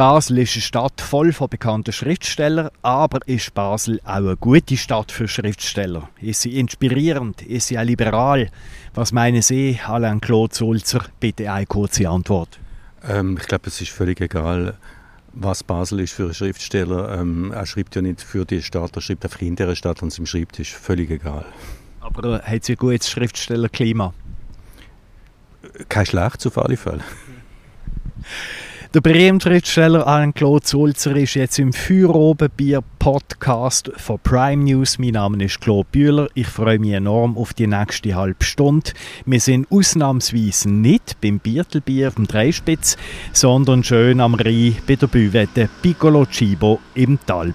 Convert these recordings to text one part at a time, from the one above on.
Basel ist eine Stadt voll von bekannten Schriftstellern, aber ist Basel auch eine gute Stadt für Schriftsteller? Ist sie inspirierend? Ist sie auch liberal? Was meinen Sie, Alain Claude Sulzer? Bitte eine kurze Antwort. Ähm, ich glaube, es ist völlig egal, was Basel ist für einen Schriftsteller. Ähm, er schreibt ja nicht für die Stadt, er schreibt einfach in der Stadt, und es ihm schreibt, ist völlig egal. Aber hat sie ein gutes Schriftstellerklima? Kein schlechtes auf alle Fälle. Der berühmte Schriftsteller Alain-Claude Sulzer ist jetzt im Feuerobenbier-Podcast von Prime News. Mein Name ist Claude Bühler. Ich freue mich enorm auf die nächste halbe Stunde. Wir sind ausnahmsweise nicht beim Biertelbier auf dem Dreispitz, sondern schön am Rhein bei der Büvette Piccolo Cibo im Tal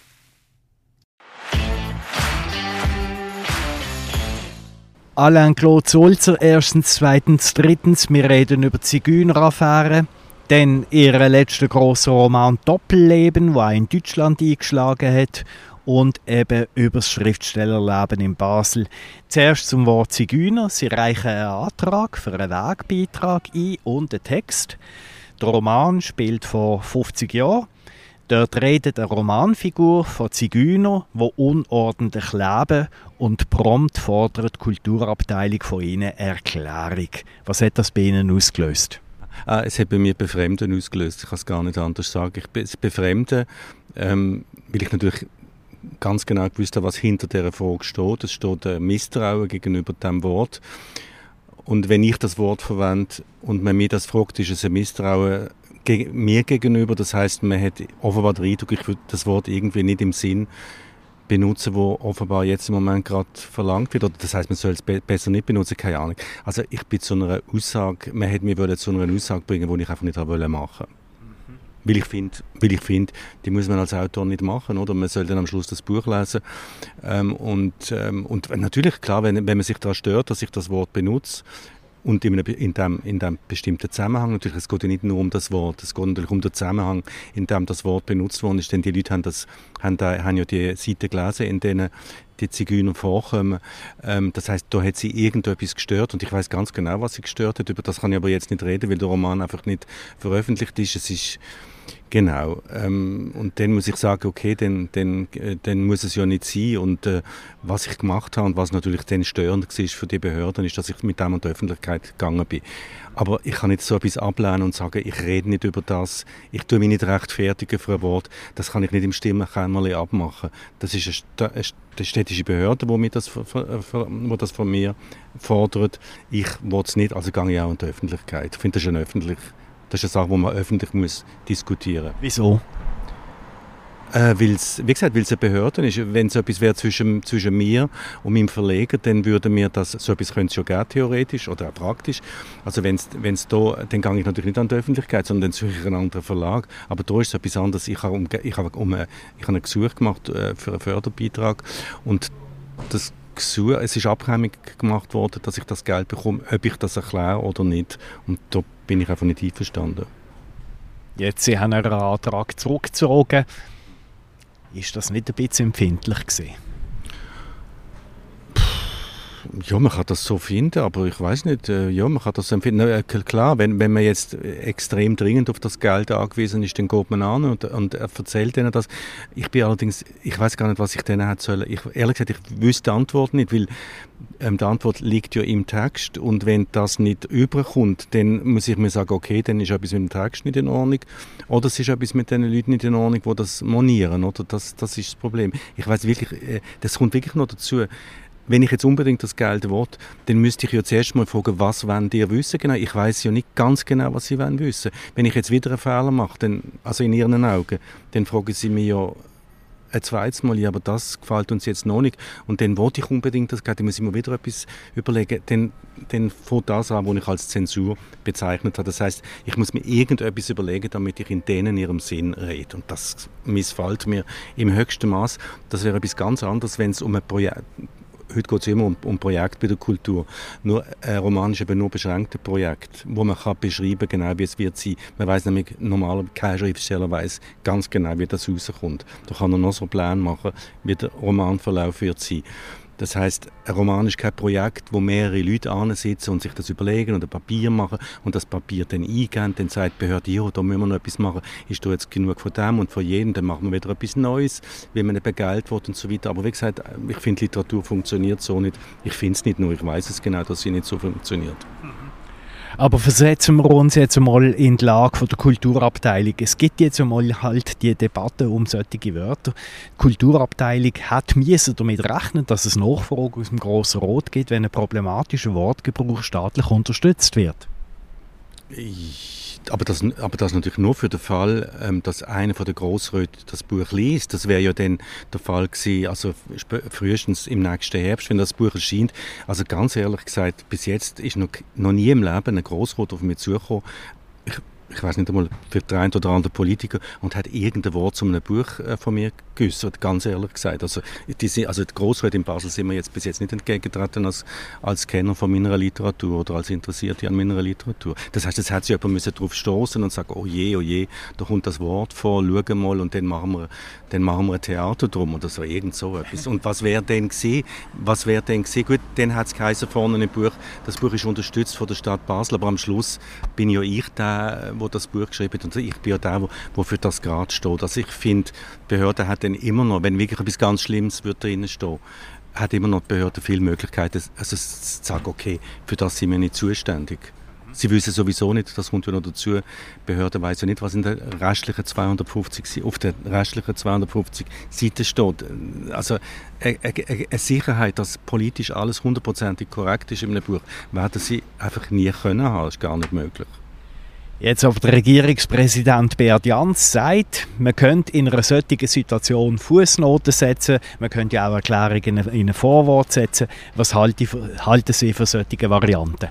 Alain Claude Sulzer, erstens, zweitens, drittens, wir reden über die Zigeuner-Affäre, dann ihren letzten grossen Roman Doppelleben, der in Deutschland eingeschlagen hat und eben über das Schriftstellerleben in Basel. Zuerst zum Wort Zigeuner. Sie reichen einen Antrag für einen Wegbeitrag ein und einen Text. Der Roman spielt vor 50 Jahren. Dort redet eine Romanfigur von Zigeuner, die unordentlich leben und prompt fordert die Kulturabteilung von ihnen Erklärung. Was hat das bei ihnen ausgelöst? Ah, es hat bei mir Befremden ausgelöst. Ich kann es gar nicht anders sagen. Ich bin Befremden, ähm, weil ich natürlich ganz genau gewusst habe, was hinter dieser Frage steht. Es steht ein Misstrauen gegenüber dem Wort. Und wenn ich das Wort verwende und man mir das fragt, ist es ein Misstrauen mir gegenüber. Das heißt, man hat offenbar den Eindruck, ich würde das Wort irgendwie nicht im Sinn benutzen, wo offenbar jetzt im Moment gerade verlangt wird. Oder das heißt, man soll es be besser nicht benutzen, keine Ahnung. Also ich bin zu einer Aussage, man hätte mir zu einer Aussage bringen, die ich einfach nicht wollte machen. Mhm. Weil ich finde, weil ich finde, die muss man als Autor nicht machen, oder? Man soll dann am Schluss das Buch lesen. Ähm, und, ähm, und natürlich, klar, wenn, wenn man sich daran stört, dass ich das Wort benutze, und in, einem, in, dem, in dem bestimmten Zusammenhang, natürlich, es geht ja nicht nur um das Wort, es geht natürlich um den Zusammenhang, in dem das Wort benutzt worden ist, denn die Leute haben, das, haben, da, haben ja die Seiten gelesen, in denen die Zigeuner vorkommen. Ähm, das heißt, da hat sie irgendetwas gestört und ich weiß ganz genau, was sie gestört hat. Über das kann ich aber jetzt nicht reden, weil der Roman einfach nicht veröffentlicht ist. Es ist Genau. Ähm, und dann muss ich sagen, okay, dann, dann, äh, dann muss es ja nicht sein. Und äh, was ich gemacht habe und was natürlich dann störend war für die Behörden, ist, dass ich mit dem an die Öffentlichkeit gegangen bin. Aber ich kann nicht so etwas ablehnen und sagen, ich rede nicht über das, ich tue mich nicht rechtfertigen für ein Wort. Das kann ich nicht im Stimmenkämmerchen abmachen. Das ist eine, eine städtische Behörde, die, das, das von mir fordert. Ich will es nicht, also gehe ich auch in die Öffentlichkeit. Ich finde, das ist eine öffentliche das ist eine Sache, die man öffentlich muss diskutieren muss. Wieso? Äh, weil's, wie gesagt, weil es eine Behörde ist. Wenn es etwas wäre zwischen, zwischen mir und meinem Verleger, dann würde mir das, so etwas könnte es schon geben, theoretisch oder auch praktisch. Also wenn es da, dann gehe ich natürlich nicht an die Öffentlichkeit, sondern dann suche ich einen anderen Verlag. Aber da ist es etwas anderes. Ich habe, um, ich habe, um, ich habe ein Gesuch gemacht äh, für einen Förderbeitrag und das Gesuch, es ist abhängig gemacht worden, dass ich das Geld bekomme, ob ich das erkläre oder nicht. Und da bin ich einfach nicht einverstanden. Jetzt, Sie haben Ihren Antrag zurückgezogen. Ist das nicht ein bisschen empfindlich gewesen? Ja, man kann das so finden, aber ich weiß nicht, äh, ja, man kann das empfinden. Äh, klar, wenn, wenn man jetzt extrem dringend auf das Geld angewiesen ist, dann geht man an und, und erzählt ihnen das. Ich bin allerdings, ich weiß gar nicht, was ich denen hätte sollen. Ich, ehrlich gesagt, ich wüsste die Antwort nicht, weil ähm, die Antwort liegt ja im Text und wenn das nicht überkommt, dann muss ich mir sagen, okay, dann ist etwas mit dem Text nicht in Ordnung oder es ist etwas mit den Leuten nicht in Ordnung, die das monieren, oder? Das, das ist das Problem. Ich weiß wirklich, äh, das kommt wirklich noch dazu wenn ich jetzt unbedingt das Geld will, dann müsste ich ja zuerst mal fragen, was wollen die wissen genau? Ich weiß ja nicht ganz genau, was sie wollen wissen. Wenn ich jetzt wieder einen Fehler mache, dann, also in ihren Augen, dann fragen sie mich ja, ein zweites Mal, ja, aber das gefällt uns jetzt noch nicht. Und dann wollte ich unbedingt das, ich muss immer wieder etwas überlegen. Dann, dann fängt das an, was ich als Zensur bezeichnet habe. Das heißt, ich muss mir irgendetwas überlegen, damit ich in denen ihrem Sinn rede. Und das missfällt mir im höchsten Maß. Das wäre etwas ganz anderes, wenn es um ein Projekt heute geht es immer um, um Projekte bei der Kultur. Nur ein Roman ist eben nur beschränkte Projekt, wo man kann beschreiben genau wie es wird sein. Man weiß nämlich normal kein Schriftsteller weiß ganz genau, wie das rauskommt. Da kann er noch so einen Plan machen, wie der Romanverlauf wird sein. Das heißt, ein Roman ist kein Projekt, wo mehrere Leute sitzen und sich das überlegen und ein Papier machen und das Papier dann eingeben. Dann sagt die Behörde, ja, da müssen wir noch etwas machen. Ist da jetzt genug von dem und von jedem? Dann machen wir wieder etwas Neues, wie man begeilt wird und so weiter. Aber wie gesagt, ich finde, Literatur funktioniert so nicht. Ich finde es nicht nur, ich weiß es genau, dass sie nicht so funktioniert. Aber versetzen wir uns jetzt einmal in die Lage der Kulturabteilung. Es gibt jetzt einmal halt die Debatte um solche Wörter. Die Kulturabteilung hat müssen damit rechnen, dass es Nachfrage aus dem Grossen Rot gibt, wenn ein problematischer Wortgebrauch staatlich unterstützt wird. Aber das, aber das natürlich nur für den Fall, ähm, dass einer von den Grossräten das Buch liest. Das wäre ja dann der Fall gewesen, also frühestens im nächsten Herbst, wenn das Buch erscheint. Also ganz ehrlich gesagt, bis jetzt ist noch, noch nie im Leben ein Grossrat auf mich zugekommen. Ich, ich weiß nicht einmal, für den einen oder anderen Politiker und hat irgendein Wort zu einem Buch äh, von mir geäußert, ganz ehrlich gesagt. Also die, also Grossräte in Basel sind mir jetzt bis jetzt nicht entgegengetreten als, als Kenner von meiner Literatur oder als Interessierte an meiner Literatur. Das heißt, es hat sich jemand darauf stoßen und sagen, oh je, oh je, da kommt das Wort vor, schau mal und dann machen wir, dann machen wir ein Theater drum oder so, irgend so etwas. Und was wäre denn gewesen? Was wäre denn gewesen? Gut, dann hat es geheißen vorne im Buch, das Buch ist unterstützt von der Stadt Basel, aber am Schluss bin ja ich der, wo das Buch geschrieben hat und ich bin ja der, wo, wo für das gerade steht. Also ich finde, Behörde hat dann immer noch, wenn wirklich etwas ganz Schlimmes wird drin stehen, hat immer noch die Behörde viele Möglichkeiten, also zu sagen, okay, für das sind wir nicht zuständig. Sie wissen sowieso nicht, das kommt ja noch dazu, die Behörde weiß ja nicht, was in der restlichen 250, auf der restlichen 250 Seiten steht. Also eine, eine, eine Sicherheit, dass politisch alles hundertprozentig korrekt ist in einem Buch, werden sie einfach nie können haben, das ist gar nicht möglich. Jetzt aber der Regierungspräsident Beat Jans sagt, man könnte in einer solchen Situation Fußnoten setzen, man könnte auch Erklärungen in ein Vorwort setzen. Was halten, Sie für solche Varianten?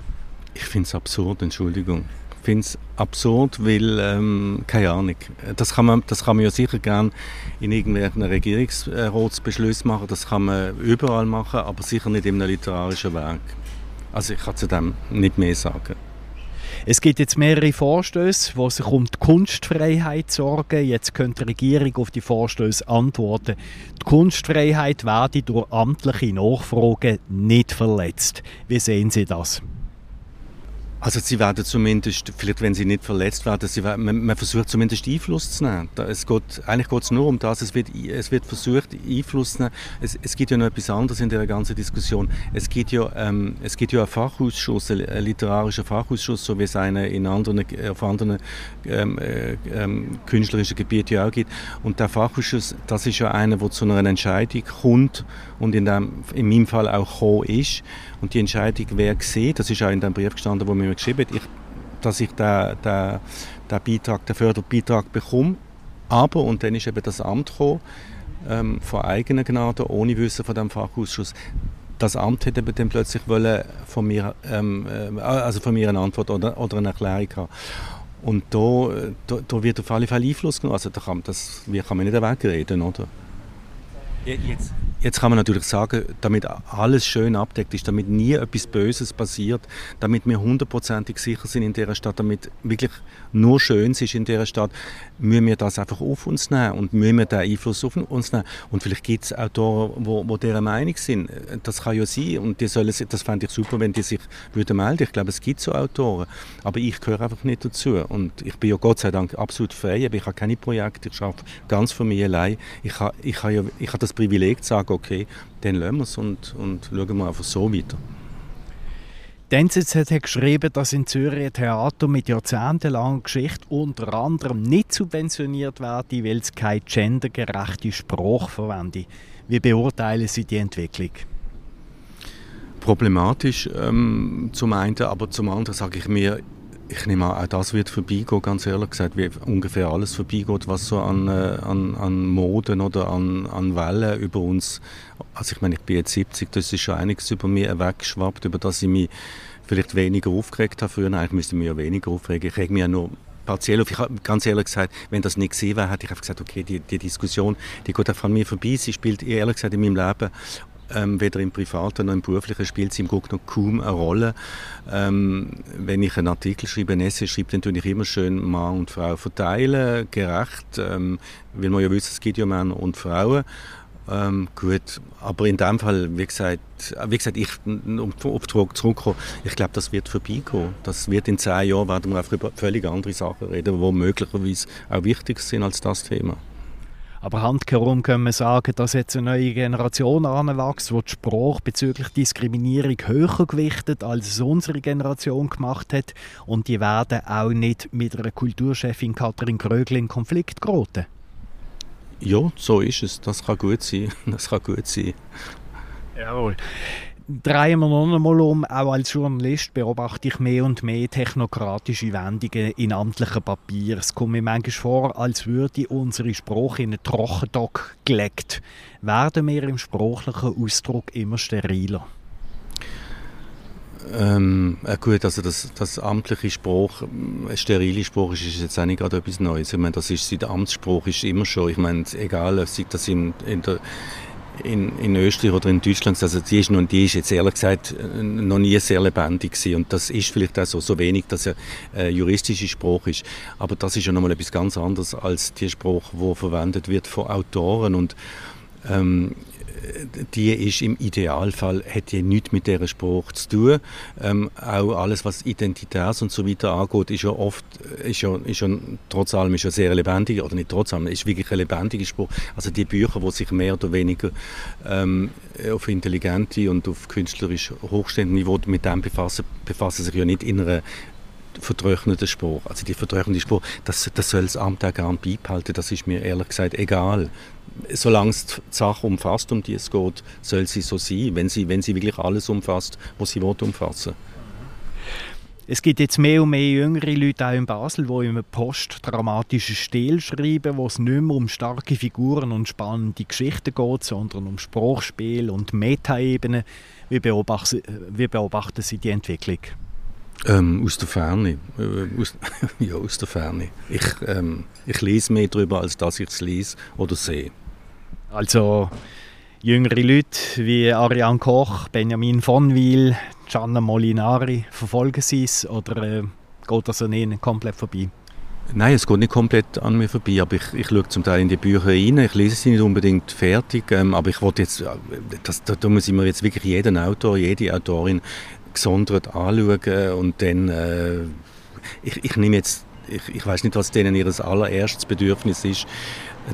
Ich finde es absurd, Entschuldigung. Ich finde es absurd, weil, ähm, keine Ahnung, das kann, man, das kann man ja sicher gerne in irgendeinem Regierungsratsbeschluss machen, das kann man überall machen, aber sicher nicht in einem literarischen Werk. Also ich kann zu dem nicht mehr sagen. Es gibt jetzt mehrere Vorstöße, die sich um die Kunstfreiheit sorgen. Jetzt könnte die Regierung auf die Vorstöße antworten. Die Kunstfreiheit werde durch amtliche Nachfragen nicht verletzt. Wie sehen Sie das? Also sie werden zumindest, vielleicht wenn sie nicht verletzt werden, sie werden, man, man, versucht zumindest Einfluss zu nehmen. Es geht, eigentlich geht es nur um das, es wird, es wird versucht Einfluss zu nehmen. Es, es gibt ja noch etwas anderes in der ganzen Diskussion. Es gibt ja, ähm, es gibt ja einen Fachausschuss, einen literarischen Fachausschuss, so wie es einen in anderen, auf anderen ähm, äh, ähm, künstlerischen Gebieten auch gibt. Und der Fachausschuss, das ist ja einer, der zu einer Entscheidung kommt und in, dem, in meinem Fall auch gekommen ist. Und die Entscheidung, wer sieht, das ist auch in dem Brief gestanden, wo mir geschrieben hat, dass ich den, den, den Beitrag, den Förderbeitrag bekomme. Aber, und dann ist eben das Amt gekommen, ähm, von eigener Gnade, ohne Wissen von dem Fachausschuss, das Amt hätte dann plötzlich wollen von mir, ähm, äh, also von mir eine Antwort oder, oder eine Erklärung haben. Und da, da, da, wird auf alle Fälle Einfluss genommen. Also da kann, das, wie kann man nicht wegreden, oder? Jetzt, Jetzt kann man natürlich sagen, damit alles schön abdeckt ist, damit nie etwas Böses passiert, damit wir hundertprozentig sicher sind in dieser Stadt, damit wirklich nur Schönes ist in dieser Stadt, müssen wir das einfach auf uns nehmen und müssen wir den Einfluss auf uns nehmen. Und vielleicht gibt es Autoren, wo dieser Meinung sind. Das kann ja sein und die sollen, das fände ich super, wenn die sich würden melden. Ich glaube, es gibt so Autoren, aber ich gehöre einfach nicht dazu. Und ich bin ja Gott sei Dank absolut frei, aber ich habe keine Projekte, ich arbeite ganz für mich allein. Ich habe, ich habe, ja, ich habe das Privileg zu sagen, okay, dann lassen wir es und, und schauen wir einfach so weiter. Die NZZ hat geschrieben, dass in Zürich Theater mit jahrzehntelanger Geschichte unter anderem nicht subventioniert werde, weil es keine gendergerechte Sprache verwende. Wie beurteilen Sie die Entwicklung? Problematisch ähm, zum einen, aber zum anderen sage ich mir, ich nehme an, auch das wird vorbeigehen, ganz ehrlich gesagt, wie ungefähr alles vorbeigeht, was so an, äh, an, an Moden oder an, an Wellen über uns, also ich meine, ich bin jetzt 70, das ist schon einiges über mich weggeschwappt, über das ich mich vielleicht weniger aufgeregt habe früher. Eigentlich müsste ich mich ja weniger aufregen. Ich rege mich ja nur partiell auf. Ich habe ganz ehrlich gesagt, wenn das nicht gesehen wäre, hätte ich einfach gesagt, okay, die, die Diskussion, die geht einfach an mir vorbei. Sie spielt ehrlich gesagt in meinem Leben ähm, weder im Privaten noch im Beruflichen spielt sie im Grunde noch kaum eine Rolle. Ähm, wenn ich einen Artikel schreibe, ein Essay schreibe, dann tue ich immer schön Mann und Frau verteilen, gerecht, ähm, weil man ja wissen, es gibt ja Männer und Frauen. Ähm, gut, aber in dem Fall, wie gesagt, wie gesagt ich, um auf die Frage zurückzukommen, ich glaube, das wird vorbeigehen. Das wird in zehn Jahren, werden wir einfach über völlig andere Sachen reden, die möglicherweise auch wichtiger sind als das Thema. Aber handherum können wir sagen, dass jetzt eine neue Generation anwächst, die die Sprache bezüglich Diskriminierung höher gewichtet, als es unsere Generation gemacht hat. Und die werden auch nicht mit einer Kulturchefin Katrin Krögl in Konflikt geraten. Ja, so ist es. Das kann gut sein. Das kann gut sein. Jawohl drehen wir noch einmal um. Auch als Journalist beobachte ich mehr und mehr technokratische Wendungen in amtlichen Papieren. Es kommt mir manchmal vor, als würde unsere Sprache in einen Trockendock gelegt. Werden wir im sprachlichen Ausdruck immer steriler? Ähm, äh gut, also das, das amtliche Spruch, äh, sterile Spruch ist, ist jetzt auch nicht gerade etwas Neues. Ich meine, das ist, der Amtsspruch ist immer schon, ich meine, egal, sei das in, in der in, in Österreich oder in Deutschland, also die ist, noch, die ist jetzt ehrlich gesagt äh, noch nie sehr lebendig gewesen. und das ist vielleicht auch so, so wenig, dass er äh, juristischer Spruch ist, aber das ist ja nochmal etwas ganz anderes als der Spruch, wo verwendet wird von Autoren und ähm, die ist im Idealfall, hat nichts mit dieser Sprache zu tun. Ähm, auch alles, was Identität und so weiter angeht, ist ja oft, ist ja, ist ja trotz allem ist ja sehr lebendig, oder nicht trotz allem, ist wirklich ein lebendiger Spruch. Also die Bücher, die sich mehr oder weniger ähm, auf intelligente und auf künstlerisch hochstehende Niveau mit dem befassen, befassen sich ja nicht in einer vertrockneten Spruch. Also die vertrocknete Spruch, das, das soll das Amt auch gerne beibehalten, das ist mir ehrlich gesagt egal solange es die Sache umfasst, um die es geht, soll sie so sein, wenn sie, wenn sie wirklich alles umfasst, was sie will umfassen es gibt jetzt mehr und mehr jüngere Leute auch in Basel, die im postdramatischen Stil schreiben, wo es nicht mehr um starke Figuren und spannende Geschichten geht, sondern um Sprachspiel und Metaebene. Wie wie beobachten Sie die Entwicklung? Ähm, aus der Ferne. Äh, aus, ja, aus der Ferne. Ich, ähm, ich lese mehr darüber, als dass ich es lese oder sehe. Also jüngere Leute wie Ariane Koch, Benjamin von Wil, Gianna Molinari, verfolgen sie es oder äh, geht das an ihnen komplett vorbei? Nein, es geht nicht komplett an mir vorbei, aber ich, ich schaue zum Teil in die Bücher rein. Ich lese sie nicht unbedingt fertig, ähm, aber ich wollte jetzt, äh, das, da, da muss ich mir jetzt wirklich jeden Autor, jede Autorin gesondert anschauen und dann, äh, ich, ich nehme jetzt, ich, ich weiß nicht, was denen ihr allererstes Bedürfnis ist,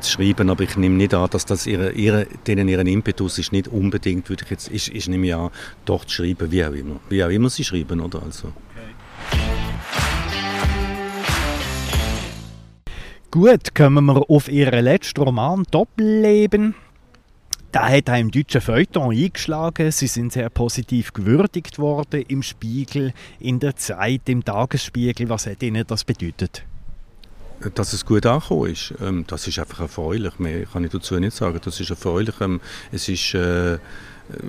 zu schreiben, aber ich nehme nicht an, dass das ihre, ihre, denen ihren Impetus ist, nicht unbedingt, würde ich jetzt, ich, ich nehme an, doch zu schreiben, wie auch immer, wie auch immer sie schreiben, oder, also. Gut, kommen wir auf Ihren letzten Roman «Doppelleben». Da hat er im deutschen Feuilleton eingeschlagen. Sie sind sehr positiv gewürdigt worden im Spiegel, in der Zeit, im Tagesspiegel. Was hat Ihnen das bedeutet? Dass es gut angekommen ist, ähm, das ist einfach erfreulich. Mehr kann ich dazu nicht sagen. Das ist erfreulich. Ähm, es ist, äh,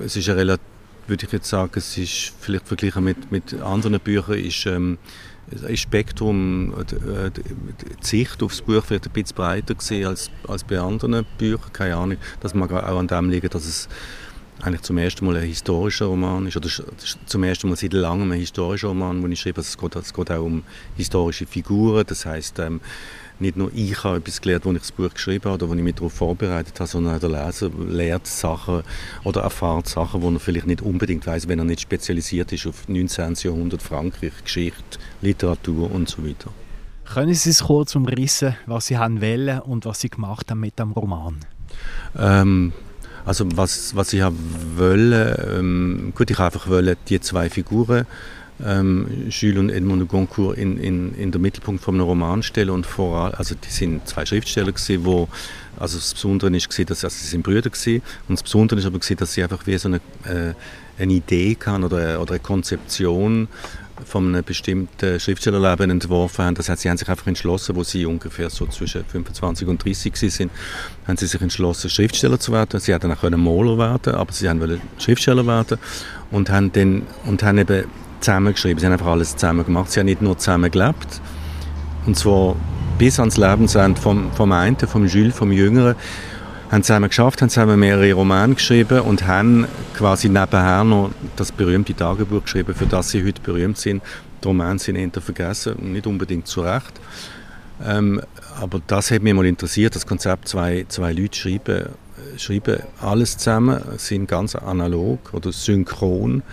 es ist relativ, würde ich jetzt sagen, es ist vielleicht verglichen mit, mit anderen Büchern, ist, ähm, ist Spektrum, äh, die Sicht aufs Buch vielleicht ein bisschen breiter gesehen als, als bei anderen Büchern. Keine Ahnung. Das mag auch an dem liegen, dass es eigentlich zum ersten Mal ein historischer Roman ist, oder zum ersten Mal seit langem ein historischer Roman, wo ich schreibe. Also es, geht, es geht auch um historische Figuren, das heißt ähm, nicht nur ich habe etwas gelernt, als ich das Buch geschrieben habe oder wo ich mich darauf vorbereitet habe, sondern auch der Leser lernt Sachen oder erfahrt Sachen, die er vielleicht nicht unbedingt weiß, wenn er nicht spezialisiert ist auf 19. Jahrhundert Frankreich, Geschichte, Literatur und so weiter. Können Sie es kurz umrissen, was Sie haben wollen und was Sie gemacht haben mit dem Roman? Ähm, also was, was ich wollte, ähm, gut, ich einfach wollte die zwei Figuren, ähm, Jules und Edmond de Goncourt, in, in, in den Mittelpunkt von einem Roman stellen und vor also die sind zwei Schriftsteller gewesen, wo also das Besondere ist gewesen, dass also sie sind Brüder gewesen, und das Besondere ist aber gewesen, dass sie einfach wie so eine, äh, eine Idee kann oder, oder eine Konzeption von einem bestimmten Schriftstellerleben entworfen haben. Das heißt, sie haben sich einfach entschlossen, wo sie ungefähr so zwischen 25 und 30 sind, haben sie sich entschlossen, Schriftsteller zu werden. Sie hätten auch können Maler werden, aber sie haben Schriftsteller werden und haben dann und haben eben zusammengeschrieben. Sie haben einfach alles zusammen gemacht. Sie haben nicht nur zusammen gelebt, und zwar bis ans Lebensende vom, vom einen, vom Jules, vom Jüngeren, haben zusammen geschafft, haben zusammen mehrere Romane geschrieben und haben quasi nebenher noch das berühmte Tagebuch geschrieben, für das sie heute berühmt sind. Die Romane sind eher vergessen, nicht unbedingt zu Recht. Ähm, aber das hat mich mal interessiert, das Konzept, zwei, zwei Leute schreiben, schreiben alles zusammen, sind ganz analog oder synchron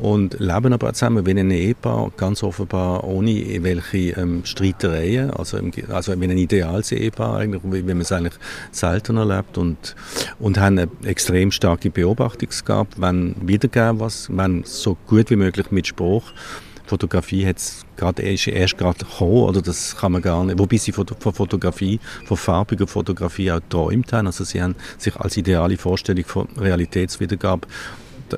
und leben aber zusammen wie ein Ehepaar, ganz offenbar ohne welche ähm, Streitereien, also, im, also wie ein ideales Ehepaar eigentlich, wie, wie man es eigentlich selten erlebt und, und haben eine extrem starke Beobachtungsgabe, wenn wiedergeben was, wenn so gut wie möglich mit Spruch. Fotografie hat es gerade erst, gerade gekommen, oder das kann man gar nicht, wobei sie von, von Fotografie, von farbiger Fotografie auch träumt haben, also sie haben sich als ideale Vorstellung von Realitätswiedergabe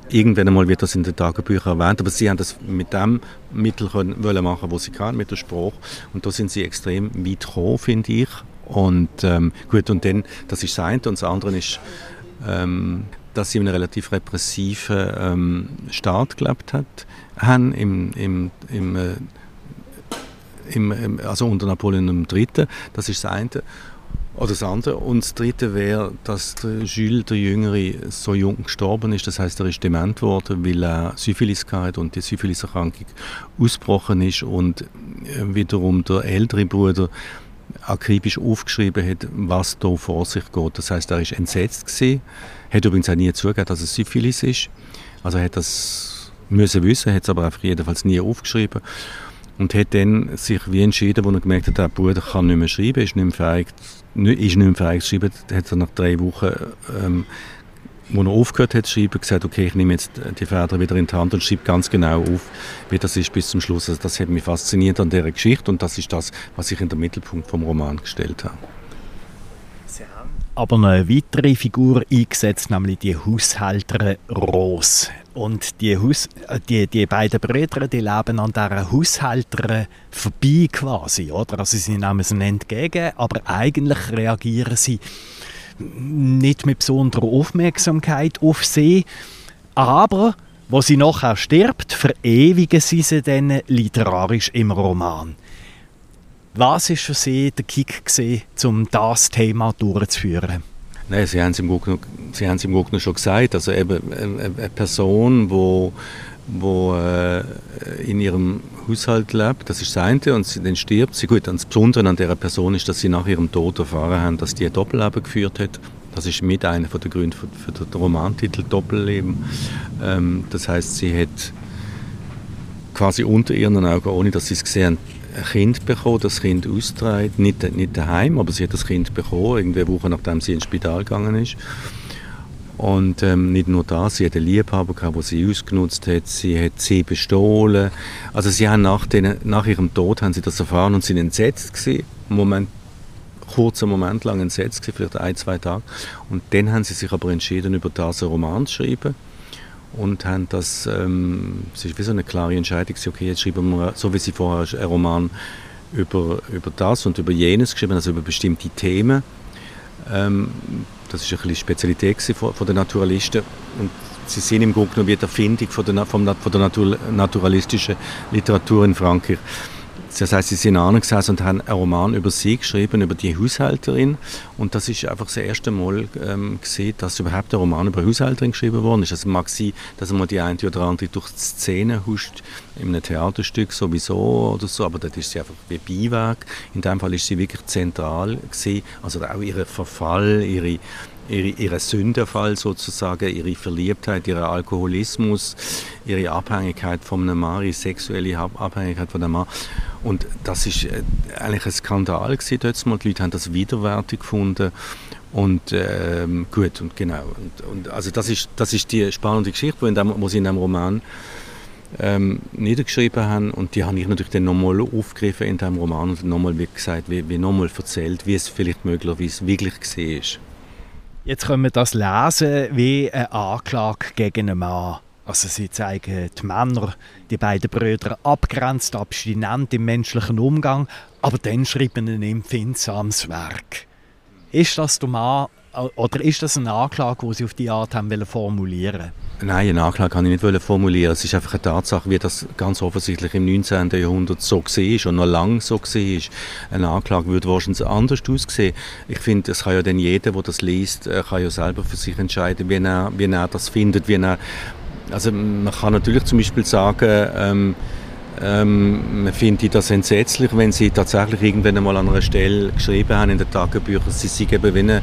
irgendwann einmal wird das in den Tagebüchern erwähnt, aber sie haben das mit dem Mittel können, wollen machen, wo sie kann, mit der Sprache. Und da sind sie extrem weit gekommen, finde ich. Und ähm, gut, und dann, das ist das eine. Und das andere ist, ähm, dass sie in einem relativ repressiven ähm, Staat gelebt hat, haben im, im, im, äh, im, also unter Napoleon III. Das ist das eine. Oder das andere. Und das dritte wäre, dass der Jules, der Jüngere, so jung gestorben ist. Das heißt, er ist dement worden, weil er Syphilis hatte und die Syphiliserkrankung ausgebrochen ist und wiederum der ältere Bruder akribisch aufgeschrieben hat, was da vor sich geht. Das heißt, er ist entsetzt gewesen, hat übrigens auch nie zugegeben, dass es Syphilis ist. Also er hat das müssen wissen, hat es aber einfach jedenfalls nie aufgeschrieben und hat dann sich wie entschieden, wo er gemerkt hat, der Bruder kann nicht mehr schreiben, ist nicht mehr fähig ist nicht mehr schreiben, hat er nach drei Wochen, ähm, wo er aufgehört hat zu schreiben, gesagt, okay, ich nehme jetzt die Feder wieder in die Hand und schreibe ganz genau auf, wie das ist bis zum Schluss. Also das hat mich fasziniert an dieser Geschichte und das ist das, was ich in den Mittelpunkt vom Roman gestellt habe aber noch eine weitere Figur eingesetzt, nämlich die Haushälterin Rose. Und die, Haus, äh, die, die beiden Brüder, die leben an dieser Haushälterin vorbei quasi, oder? Also sie nehmen sie entgegen, aber eigentlich reagieren sie nicht mit besonderer Aufmerksamkeit auf sie. Aber, wo sie nachher stirbt, verewigen sie sie dann literarisch im Roman. Was war für Sie der Kick, gewesen, um das Thema durchzuführen? Nein, Sie haben es im Grunde, schon gesagt. Also eben eine Person, wo, wo äh, in ihrem Haushalt lebt, das ist das eine, und sie, dann stirbt sie. Gut, das Besondere an dieser Person ist, dass sie nach ihrem Tod erfahren haben, dass die ein Doppelleben geführt hat. Das ist mit einer der Gründe für, für den Romantitel Doppelleben. Ähm, das heißt, sie hat quasi unter ihren Augen, ohne dass sie es gesehen haben, ein Kind bekommen, das Kind austragen, nicht, nicht daheim, aber sie hat das Kind bekommen, irgendwie eine Woche nachdem sie ins Spital gegangen ist. Und ähm, nicht nur das, sie hat einen Liebhaber gehabt, den sie ausgenutzt hat, sie hat sie bestohlen. Also sie haben nach, den, nach ihrem Tod haben sie das erfahren und sind entsetzt gewesen. Moment, kurzen Moment lang entsetzt gewesen, vielleicht ein, zwei Tage. Und dann haben sie sich aber entschieden, über das einen Roman zu schreiben und haben das, ähm, es ist wie so eine klare Entscheidung, okay, jetzt schreiben wir, so wie sie vorher einen Roman über, über das und über jenes geschrieben, also über bestimmte Themen. Ähm, das ist ein bisschen Spezialität von, von den Naturalisten und sie sind im Grunde genommen wie die Erfindung von der, von der Natur, naturalistischen Literatur in Frankreich. Das heißt, sie sind angesessen und haben einen Roman über sie geschrieben, über die Haushälterin. Und das ist einfach das erste Mal ähm, gesehen, dass überhaupt ein Roman über Haushälterin geschrieben worden ist. Also mag sein, dass man die eine oder andere durch die Szene huscht, in einem Theaterstück sowieso oder so, aber dort ist sie einfach wie Beiwerk. In dem Fall ist sie wirklich zentral gesehen. Also auch ihr Verfall, ihre ihre, ihre Sündenfall sozusagen, ihre Verliebtheit, ihr Alkoholismus, ihre Abhängigkeit von einem Mann, ihre sexuelle Abhängigkeit von einem Mann. Und das ist äh, eigentlich ein Skandal gewesen mal. Die Leute haben das widerwärtig gefunden. Und ähm, gut, und genau. Und, und, also das ist, das ist die spannende Geschichte, wo sie in einem Roman ähm, niedergeschrieben haben und die habe ich natürlich dann nochmal aufgegriffen in diesem Roman und nochmal wie gesagt, wie, wie nochmal erzählt, wie es vielleicht möglicherweise wirklich ist. Jetzt können wir das lesen wie eine Anklage gegen einen Mann. Also sie zeigen die Männer, die beiden Brüder, abgrenzt, abstinent im menschlichen Umgang, aber dann schreiben ein empfindsames Werk. Ist das der Mann oder ist das eine Anklage, die Sie auf die Art haben formulieren Nein, eine Anklage kann ich nicht formulieren. Es ist einfach eine Tatsache, wie das ganz offensichtlich im 19. Jahrhundert so war und noch lange so war. Eine Anklage würde wahrscheinlich anders aussehen. Ich finde, es kann ja dann jeder, der das liest, äh, kann ja selber für sich entscheiden, wie er, wie er das findet, wie er also man kann natürlich zum Beispiel sagen, ähm, ähm, man findet das entsetzlich, wenn sie tatsächlich irgendwann einmal an einer Stelle geschrieben haben in den Tagebüchern, sie seien eben wie ein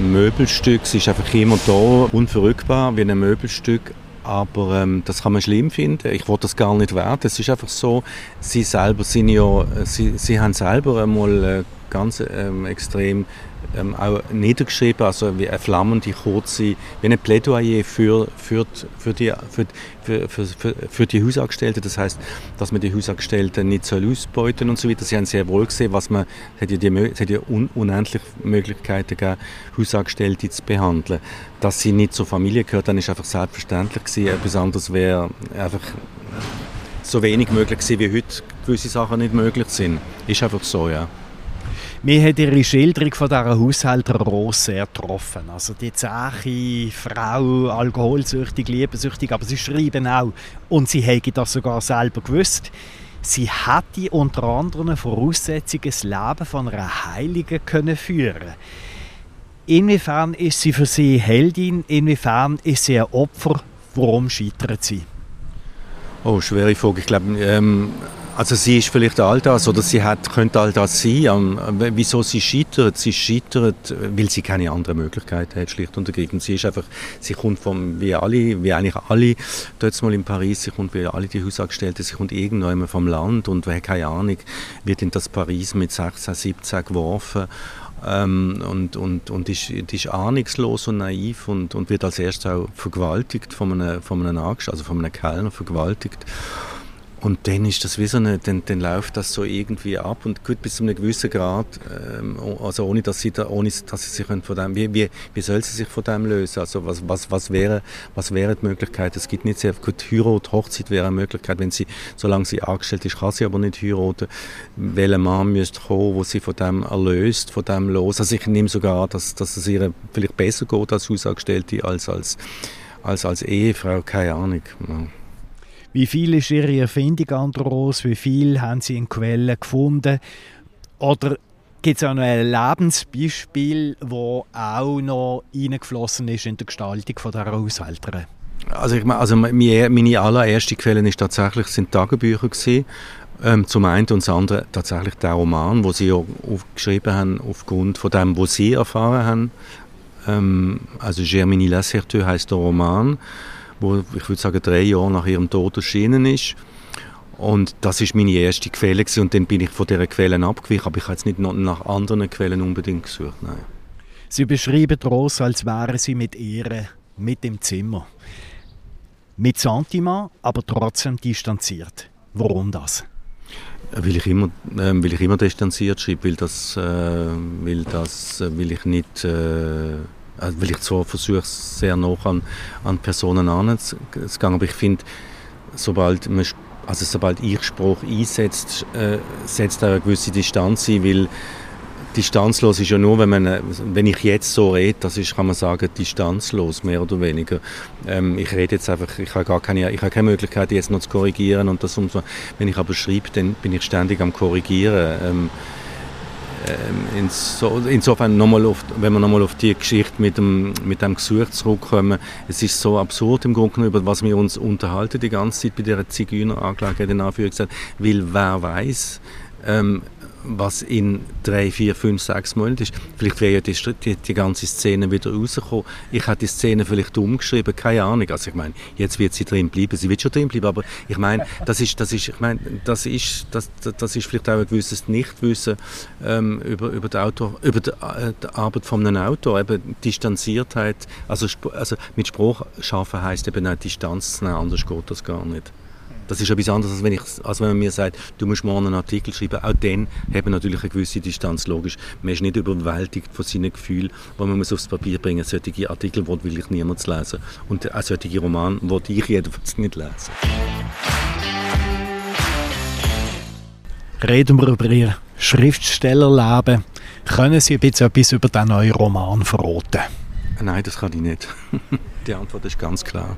Möbelstück, sie ist einfach immer da, unverrückbar, wie ein Möbelstück, aber ähm, das kann man schlimm finden. Ich wollte das gar nicht werden. Es ist einfach so, sie selber sind ja, sie, sie haben selber einmal äh, ganz ähm, extrem ähm, auch niedergeschrieben, also wie eine flammende kurze, wie ein Plädoyer für, für, für, die, für, für, für, für die Hausangestellten. Das heißt, dass man die Hausangestellten nicht soll ausbeuten und so weiter. Sie haben sehr wohl gesehen, was man, es hat ja, die, es hat ja un, unendlich Möglichkeiten gegeben, Hausangestellte zu behandeln. Dass sie nicht zur Familie gehört, dann ist einfach selbstverständlich gewesen. Etwas anderes wäre einfach so wenig möglich gewesen, wie heute gewisse Sachen nicht möglich sind. Ist einfach so, ja. Mir hat ihre Schilderung von dieser Haushälter Rose sehr getroffen. Also die zähe Frau, alkoholsüchtig, liebensüchtig, aber sie schreiben auch, und sie hätte das sogar selber gewusst, sie hätte unter anderem Voraussetzungen das Leben von einer Heiligen können führen Inwiefern ist sie für sie Heldin, inwiefern ist sie ein Opfer, warum scheitert sie? Oh, schwere Frage. Ich glaube, ähm, also sie ist vielleicht all das oder sie hat, könnte all das sein. wieso sie scheitert? Sie scheitert, weil sie keine andere Möglichkeit hat, schlicht und ergreifend. Sie ist einfach, sie kommt vom, wie alle, wie eigentlich alle dort mal in Paris, sie kommt wie alle die Hausangestellten, sie kommt irgendwann vom Land und wer keine Ahnung, wird in das Paris mit 16, 17 geworfen ähm, und, und, und ist, ist ahnungslos und naiv und, und wird als erstes auch vergewaltigt von einem, von einem also von einem Kellner vergewaltigt. Und dann ist das wie so eine, dann, dann läuft das so irgendwie ab und gut bis zu einem gewissen Grad, ähm, also ohne dass sie da, ohne dass sie sich von dem, wie, wie, wie soll sie sich von dem lösen? Also was, was, was wäre, was wäre die Möglichkeit? Es gibt nicht sehr gut Heirat, Hochzeit wäre eine Möglichkeit, wenn sie, solange sie angestellt ist, kann sie aber nicht heiraten. Welcher Mann müsste kommen, wo sie von dem erlöst, von dem los? Also ich nehme sogar an, dass, dass es ihr vielleicht besser geht als Hausangestellte als als, als, als Ehefrau, keine Ahnung. Ja. Wie viel ist Ihre Erfindung an der Rose? Wie viel haben Sie in Quellen gefunden? Oder gibt es auch noch ein Lebensbeispiel, das auch noch eingeflossen ist in der Gestaltung von dieser Haushälterin? Also, ich meine, also meine, meine allererste Quelle ist tatsächlich, sind Tagebücher gewesen. Ähm, zum einen und zum anderen tatsächlich der Roman, wo sie ja geschrieben haben aufgrund von dem, was sie erfahren haben. Ähm, also Germini Lasserteux heißt der Roman wo ich würde sagen drei Jahre nach ihrem Tod erschienen ist. Und das ist meine erste Quelle gewesen. und dann bin ich von dieser Quellen abgewichen, aber ich habe jetzt nicht nach anderen Quellen unbedingt gesucht. Nein. Sie beschreiben Rosa, als wären Sie mit ihr mit im Zimmer. Mit Sentiment, aber trotzdem distanziert. Warum das? Weil ich immer, äh, weil ich immer distanziert schreibe, weil das, äh, weil das, äh, will ich nicht äh, weil ich zwar versuche, sehr nah an, an Personen anzugehen, aber ich finde, sobald, also sobald ich Spruch einsetzt, äh, setzt auch eine gewisse Distanz ein, weil distanzlos ist ja nur, wenn man, wenn ich jetzt so rede, das ist, kann man sagen, distanzlos, mehr oder weniger. Ähm, ich rede jetzt einfach, ich habe gar keine, ich habe keine Möglichkeit, jetzt noch zu korrigieren und das umso, wenn ich aber schreibe, dann bin ich ständig am korrigieren. Ähm, ähm, insofern nochmal wenn wir nochmal auf die Geschichte mit dem, mit dem Gesuch zurückkommen, es ist so absurd im Grunde über was wir uns unterhalten die ganze Zeit bei dieser Zigeuneranklage in Anführungszeichen, weil wer weiß, ähm, was in drei, vier, fünf, sechs Monaten ist. Vielleicht wäre ja die, die, die, ganze Szene wieder rausgekommen. Ich hätte die Szene vielleicht umgeschrieben, keine Ahnung. Also ich meine, jetzt wird sie drin bleiben, sie wird schon drin bleiben, aber ich meine, das ist, das ist, ich meine, das ist, das, das ist vielleicht auch ein gewisses Nichtwissen ähm, über, über, die Autor, über die, äh, die Arbeit von einem Autor, eben Distanziertheit, also, also mit Spruch schaffen heisst eben auch Distanz zu nehmen, anders geht das gar nicht. Das ist etwas anderes, als wenn, ich, als wenn man mir sagt, du musst morgen einen Artikel schreiben. Auch dann hat man natürlich eine gewisse Distanz, logisch. Man ist nicht überwältigt von seinen Gefühlen, die man muss aufs Papier bringen muss. Solche Artikel will wirklich niemand lesen. Und auch solche Romane will ich jedenfalls nicht lesen. Reden wir über Ihr Schriftstellerleben. Können Sie ein bisschen etwas über diesen neuen Roman verraten? Nein, das kann ich nicht. Die Antwort ist ganz klar.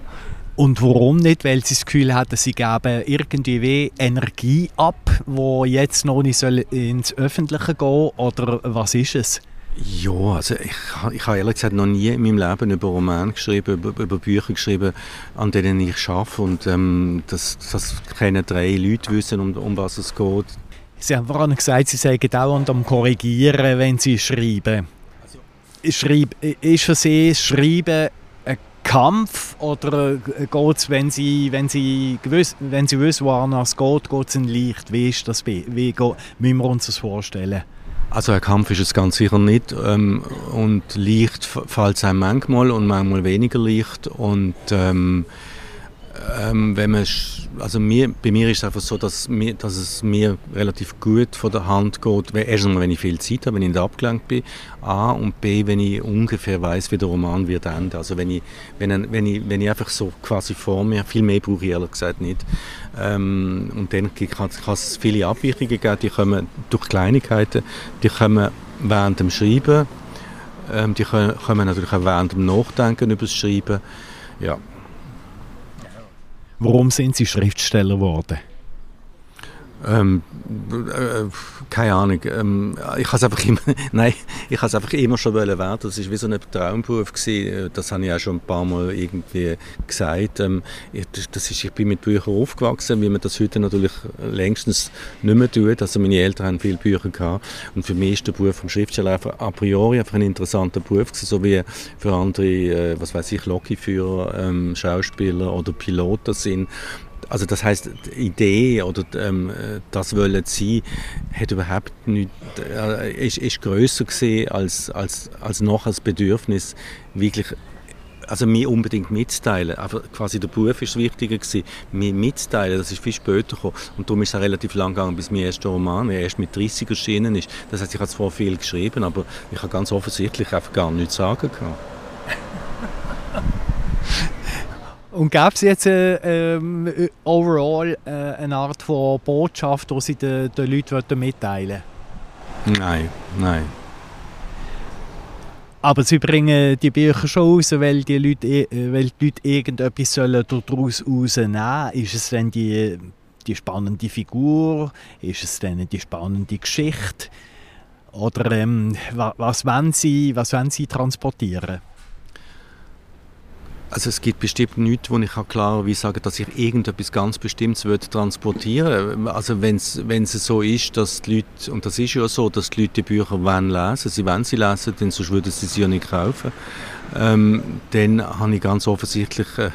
Und warum nicht? Weil sie das Gefühl hatten, sie geben irgendwie Energie ab, wo jetzt noch nicht ins Öffentliche gehen Oder was ist es? Ja, also ich, ich habe ehrlich gesagt noch nie in meinem Leben über Romane geschrieben, über, über Bücher geschrieben, an denen ich arbeite. Und ähm, das, das können drei Leute wissen, um, um was es geht. Sie haben vorhin gesagt, Sie seien dauernd am Korrigieren, wenn Sie schreiben. Also, Schreib, ist für Sie Schreiben Kampf oder geht es, wenn Sie, wenn Sie, wenn Sie wissen, woran es geht, geht es Ihnen leicht? Wie ist das? Wie geht, müssen wir uns das vorstellen? Also ein Kampf ist es ganz sicher nicht ähm, und leicht fällt es einem manchmal und manchmal weniger leicht und ähm, ähm, wenn man, also mir, bei mir ist es einfach so, dass, mir, dass es mir relativ gut von der Hand geht. Erstens wenn ich viel Zeit habe, wenn ich nicht abgelenkt bin. A und B, wenn ich ungefähr weiß, wie der Roman wird enden. Also wenn ich, wenn, wenn, ich, wenn ich einfach so quasi vor mir, viel mehr brauche ich ehrlich gesagt nicht. Ähm, und dann kann es viele Abweichungen geben, die kommen durch Kleinigkeiten, die kommen während dem Schreiben, ähm, die kommen natürlich auch während dem Nachdenken über das Schreiben. Ja, Warum sind Sie Schriftsteller geworden? Ähm, äh, keine Ahnung. Ähm, ich habe einfach immer, nein, ich habe einfach immer schon werden. Das ist wie so ein Traumberuf gewesen. Das habe ich auch schon ein paar Mal irgendwie gesagt. Ähm, ich, das ist, ich bin mit Büchern aufgewachsen, wie man das heute natürlich längstens nicht mehr tut. Also meine Eltern haben viele Bücher gehabt und für mich ist der Beruf vom Schriftsteller einfach a priori einfach ein interessanter Beruf gewesen, so wie für andere, äh, was weiß ich, Lokführer, ähm, Schauspieler oder Piloten sind. Also das heißt, die Idee oder ähm, das wollen sie, hat überhaupt nicht, äh, ist, ist größer gesehen als, als, als noch als Bedürfnis, wirklich also mir unbedingt mitzuteilen. Aber quasi der Beruf ist wichtiger gewesen, mir mitzuteilen. Das ist viel später gekommen. Und darum ist es relativ lang gegangen, bis mein erster Roman erst mit 30 erschienen ist. Das heißt, ich habe zwar viel geschrieben, aber ich habe ganz offensichtlich einfach gar nichts sagen können. Und gäbe es jetzt äh, äh, overall äh, eine Art von Botschaft, die Sie den, den Leuten mitteilen? Nein, nein. Aber Sie bringen die Bücher schon raus, weil die Leute, weil die Leute irgendetwas sollen daraus rausnehmen Ist es denn die, die spannende Figur? Ist es denn die spannende Geschichte? Oder ähm, was, wollen Sie, was wollen Sie transportieren? Also es gibt bestimmt nichts, wo ich klarerweise sagen dass ich irgendetwas ganz Bestimmtes würde transportieren. Also wenn es so ist, dass die Leute, und das ist ja so, dass die Leute die Bücher wollen lesen, sie wollen sie lesen, denn sonst würden sie sie ja nicht kaufen, ähm, dann habe ich ganz offensichtlich äh,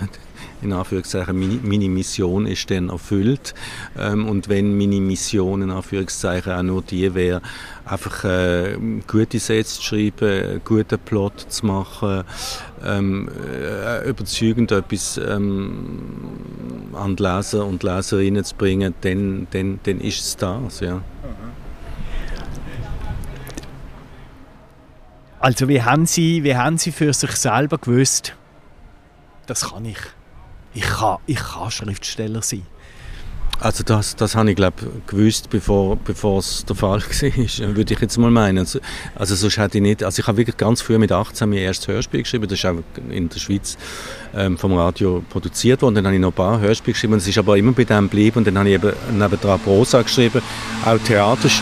in Anführungszeichen, meine, Mission ist dann erfüllt. Ähm, und wenn meine Mission in Anführungszeichen auch nur die wäre, einfach äh, gute Sätze zu schreiben, guten Plot zu machen, ähm, äh, überzeugend etwas ähm, an die Leser und Leserinnen zu bringen, dann, dann, dann ist es das, ja. Also wie haben, Sie, wie haben Sie für sich selber gewusst, das kann ich? Ich kann, ich kann Schriftsteller sein. Also das, das habe ich glaube gewusst, bevor, bevor es der Fall war, würde ich jetzt mal meinen. Also, also sonst hätte ich nicht, also ich habe wirklich ganz früh mit 18 mein erstes Hörspiel geschrieben, das ist auch in der Schweiz ähm, vom Radio produziert worden, dann habe ich noch ein paar Hörspiele geschrieben, es ist aber immer bei dem geblieben. Und dann habe ich eben nebenan Prosa geschrieben, auch Theater, ich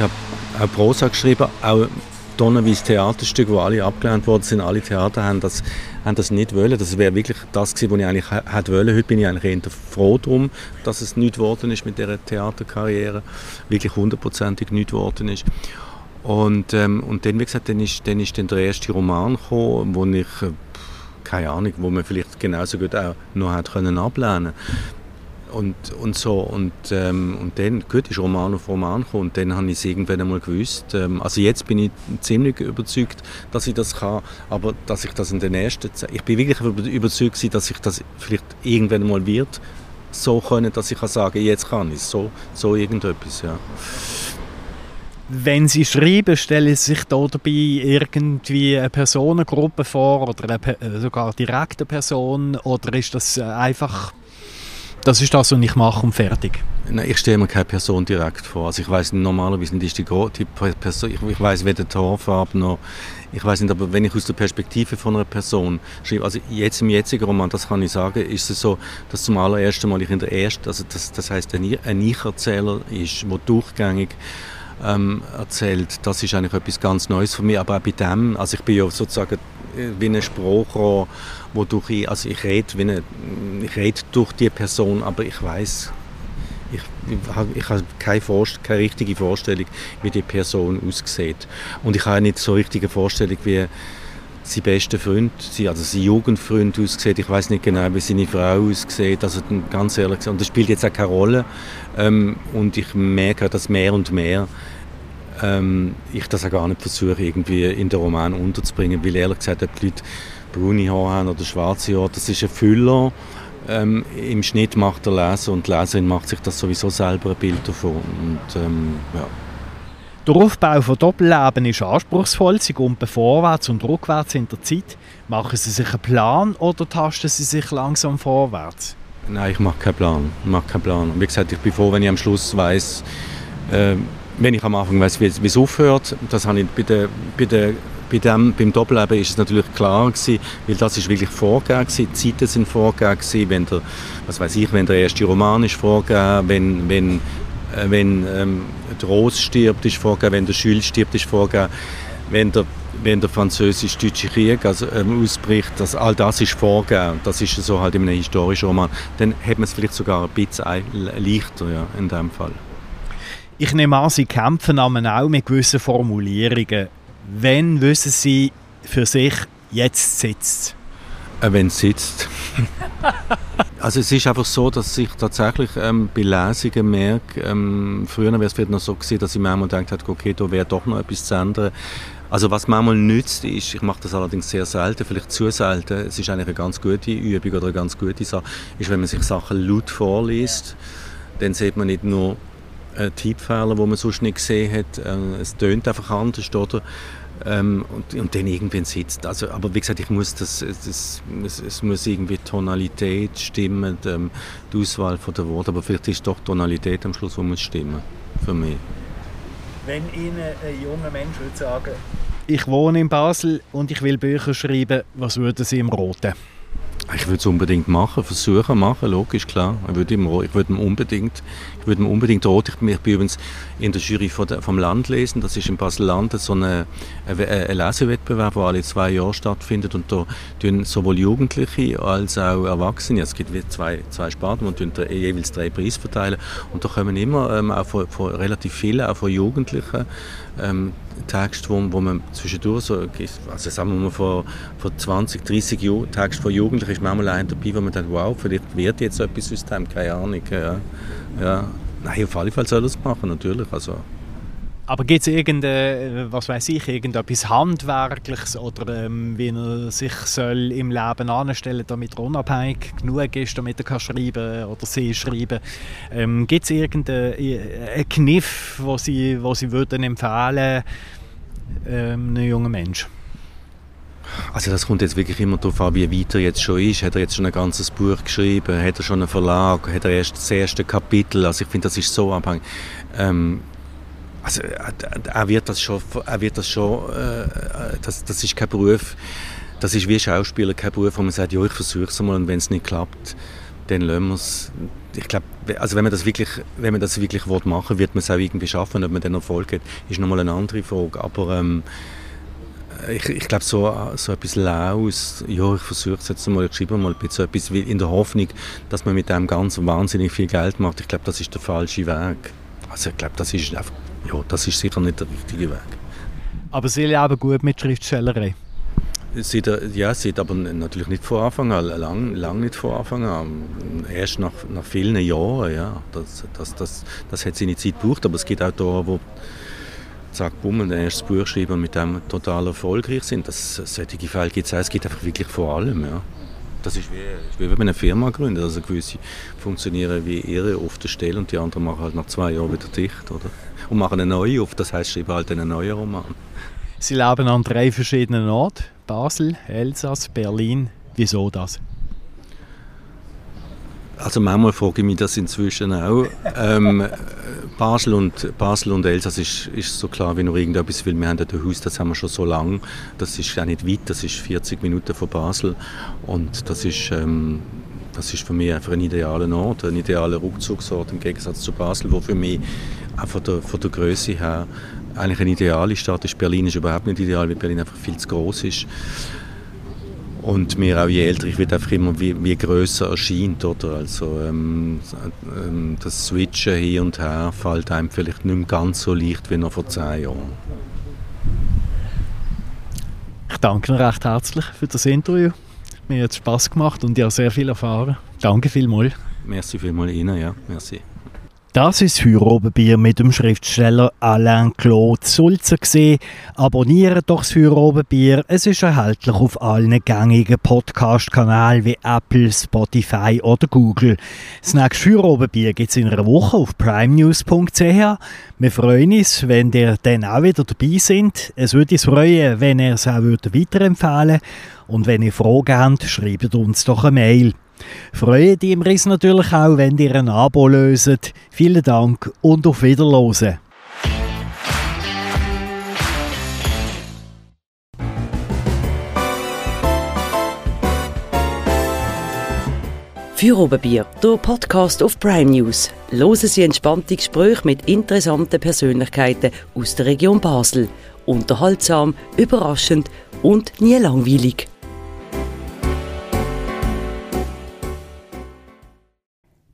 habe auch Prosa geschrieben, auch tonnenweise Theaterstücke, die alle abgelehnt worden sind, alle Theater haben das haben das nicht wollen. Das wäre wirklich das gewesen, was ich eigentlich hätte wollen. Heute bin ich eigentlich eher froh darum, dass es nicht geworden ist mit dieser Theaterkarriere. Wirklich hundertprozentig nicht geworden ist. Und, ähm, und dann, wie gesagt, dann ist, dann ist dann der erste Roman gekommen, wo ich, äh, keine Ahnung, wo man vielleicht genauso gut auch noch hätte können ablehnen und, und so. Und, ähm, und dann, gut, ist Roman auf Roman gekommen. Und dann habe ich es irgendwann einmal gewusst. Ähm, also jetzt bin ich ziemlich überzeugt, dass ich das kann. Aber dass ich das in den ersten Zeit, ich bin wirklich überzeugt dass ich das vielleicht irgendwann einmal wird so können, dass ich kann sagen, jetzt kann ich. So, so irgendetwas, ja. Wenn Sie schreiben, stellen Sie sich da dabei irgendwie eine Personengruppe vor oder eine, äh, sogar eine Person oder ist das äh, einfach das ist das, was ich mache und fertig. Nein, ich stelle mir keine Person direkt vor. Also ich weiß normalerweise nicht, ist die, die Person, ich, ich weiß weder die Haarfarbe noch, ich weiß nicht, aber wenn ich aus der Perspektive von einer Person schreibe, also jetzt im jetzigen Roman, das kann ich sagen, ist es so, dass zum allerersten Mal ich in der ersten, also das, das heißt ein Ich-Erzähler ist, der durchgängig ähm, erzählt, das ist eigentlich etwas ganz Neues für mich, aber auch bei dem, also ich bin ja sozusagen wie ein Sprachrohr, wodurch ich, also ich rede, wie eine, ich rede durch die Person, aber ich weiß, ich, ich, ich habe keine, keine richtige Vorstellung, wie die Person aussieht. Und ich habe nicht so richtige Vorstellung, wie sein bester Freund, also sein Jugendfreund aussieht. Ich weiß nicht genau, wie seine Frau aussieht. Also ganz ehrlich gesagt, und das spielt jetzt auch keine Rolle. Ähm, und ich merke, dass mehr und mehr ähm, ich das auch gar nicht versuche, irgendwie in den Roman unterzubringen, weil ehrlich gesagt, ob die Leute braune Haare haben oder schwarze Haare, das ist ein Füller. Ähm, Im Schnitt macht der Leser und die Leserin macht sich das sowieso selber ein Bild davon. Und, ähm, ja. Der Aufbau von Doppelleben ist anspruchsvoll. Sie gehen vorwärts und rückwärts in der Zeit. Machen Sie sich einen Plan oder tasten Sie sich langsam vorwärts? Nein, ich mache keinen Plan. Ich mache keinen Plan. Wie gesagt, ich bin froh, wenn ich am Schluss weiß, äh, wenn ich am Anfang weiß, wie, es aufhört, das habe ich bei der, bei der bei dem, beim Doppelleben ist es natürlich klar gewesen, weil das ist wirklich vorgegeben gewesen, die Zeiten sind vorgegeben gewesen, wenn der, was weiß ich, wenn der erste Roman ist vorgegeben, wenn, wenn, äh, wenn ähm, der Rose stirbt, ist vorgegeben, wenn der Jules stirbt, ist vorgegeben, wenn der wenn der französisch-deutsche Krieg also, ähm, ausbricht, dass all das ist vorgegeben, das ist so halt in einem historischen Roman, dann hat man es vielleicht sogar ein bisschen leichter ja, in dem Fall. Ich nehme an, Sie kämpfen auch mit gewissen Formulierungen. Wenn wissen Sie für sich, jetzt sitzt äh, Wenn es sitzt. also es ist einfach so, dass ich tatsächlich ähm, bei Lesungen merke, ähm, früher wäre es vielleicht noch so gewesen, dass ich manchmal gedacht habe, okay, da wäre doch noch etwas zu ändern. Also was manchmal nützt ist, ich mache das allerdings sehr selten, vielleicht zu selten, es ist eigentlich eine ganz gute Übung oder eine ganz gute Sache, ist, wenn man sich Sachen laut vorliest, dann sieht man nicht nur äh, Tippfehler, die man sonst nicht gesehen hat. Äh, es tönt einfach anders, oder? Ähm, und, und dann irgendwann sitzt. Also, aber wie gesagt, ich muss das, das, es, es muss irgendwie Tonalität stimmen, die, ähm, die Auswahl von der Worte, aber vielleicht ist doch Tonalität am Schluss, die muss stimmen, für mich. Wenn Ihnen ein junger Mensch würde sagen, ich wohne in Basel und ich will Bücher schreiben, was würden Sie ihm raten? Ich würde es unbedingt machen, versuchen machen, logisch, klar. Ich würde ihm, unbedingt, ich würde ihm unbedingt raten. Ich, ich bin übrigens in der Jury vom Land lesen. Das ist in Basel-Land so ein Lesewettbewerb, der alle zwei Jahre stattfindet. Und da tun sowohl Jugendliche als auch Erwachsene, es gibt zwei, zwei Sparten, und jeweils drei Preise verteilen. Und da kommen immer ähm, auch von, von relativ vielen, auch von Jugendlichen, ähm, Texte, wo, wo man zwischendurch so, also sagen wir mal vor, vor 20, 30 Jahren, Text von Jugendlichen ist manchmal ein dabei, wo man denkt, wow, vielleicht wird jetzt etwas aus dem, keine Ahnung. Ja. Ja. Nein, auf alle Fälle soll es machen, natürlich. Also, aber gibt es irgendein, was weiß ich, irgendetwas Handwerkliches oder ähm, wie er sich soll im Leben anstellen damit er unabhängig genug ist, damit er kann schreiben oder sie schreiben ähm, Gibt es irgendeinen äh, Kniff, wo Sie, wo sie würden empfehlen ähm, einem jungen Menschen? Also das kommt jetzt wirklich immer darauf an, wie weit er jetzt schon ist. Hat er jetzt schon ein ganzes Buch geschrieben? Hat er schon einen Verlag? Hat er erst das erste Kapitel? Also ich finde, das ist so abhängig. Ähm, also er wird das schon, er wird das schon, äh, das, das ist kein Beruf, das ist wie Schauspieler kein Beruf, wo man sagt, ja, ich versuche es mal und wenn es nicht klappt, dann lassen wir es. Ich glaube, also wenn man das wirklich, wenn man das wirklich machen will, wird man es auch irgendwie schaffen. Ob man dann Erfolg hat, ist nochmal eine andere Frage. Aber ähm, ich, ich glaube, so, so etwas Laus, ja, ich versuche es jetzt mal, ich schreibe mal ein bisschen so etwas in der Hoffnung, dass man mit dem ganz wahnsinnig viel Geld macht. Ich glaube, das ist der falsche Weg. Also ich glaube, das ist einfach ja, das ist sicher nicht der richtige Weg. Aber Sie leben gut mit Schriftstellerei? Seit, ja, seit aber natürlich nicht von Anfang an, lang, lang nicht von Anfang an. Erst nach, nach vielen Jahren, ja. Das, das, das, das hat seine Zeit gebraucht, aber es gibt auch da, wo zack, bumm, ein erstes Buch schreiben und mit dem total erfolgreich sind. Das, solche Fälle gibt es auch, es gibt einfach wirklich vor allem, ja. Das ist wie, wie wenn man eine Firma gründet. Also gewisse funktionieren wie ihre auf der Stelle und die anderen machen halt nach zwei Jahren wieder dicht, oder? Und machen eine neue auf, das heißt, schreiben halt einen neuen Roman. Sie leben an drei verschiedenen Orten. Basel, Elsass, Berlin. Wieso das? Also manchmal frage ich mich das inzwischen auch. Ähm, Basel, und, Basel und Elsass ist, ist so klar wie noch irgendetwas, weil wir haben ein Haus, das haben wir schon so lange. Das ist auch nicht weit, das ist 40 Minuten von Basel. Und das ist, ähm, das ist für mich einfach ein idealer Ort, ein idealer Rückzugsort im Gegensatz zu Basel, wo für mich auch von der, von der Größe her eigentlich eine ideale Stadt ist. Berlin ist überhaupt nicht ideal, weil Berlin einfach viel zu groß ist. Und mir auch je älter ich werde einfach immer wie, wie größer erscheint, oder? Also ähm, ähm, das Switchen hier und her fällt einem vielleicht nicht mehr ganz so leicht wie noch vor zehn Jahren. Ich danke Ihnen recht herzlich für das Interview. Mir hat es Spass gemacht und ich habe sehr viel erfahren. Danke vielmals. Merci vielmals Ihnen, ja. Merci. Das ist Heurobenbier mit dem Schriftsteller Alain Claude Sulzer gesehen. Abonniert doch das Heurobenbier. Es ist erhältlich auf allen gängigen Podcast-Kanälen wie Apple, Spotify oder Google. Das nächste Heurobenbier gibt es in einer Woche auf primenews.ch. Wir freuen uns, wenn ihr dann auch wieder dabei seid. Es würde uns freuen, wenn ihr es auch weiterempfehlen Und wenn ihr Fragen habt, schreibt uns doch eine Mail. Freuen die im Riss natürlich auch, wenn ihr ein Abo löset. Vielen Dank und auf Wiederhören. Für Oberbier, der Podcast auf Prime News. Hören Sie entspannte Gespräche mit interessanten Persönlichkeiten aus der Region Basel. Unterhaltsam, überraschend und nie langweilig.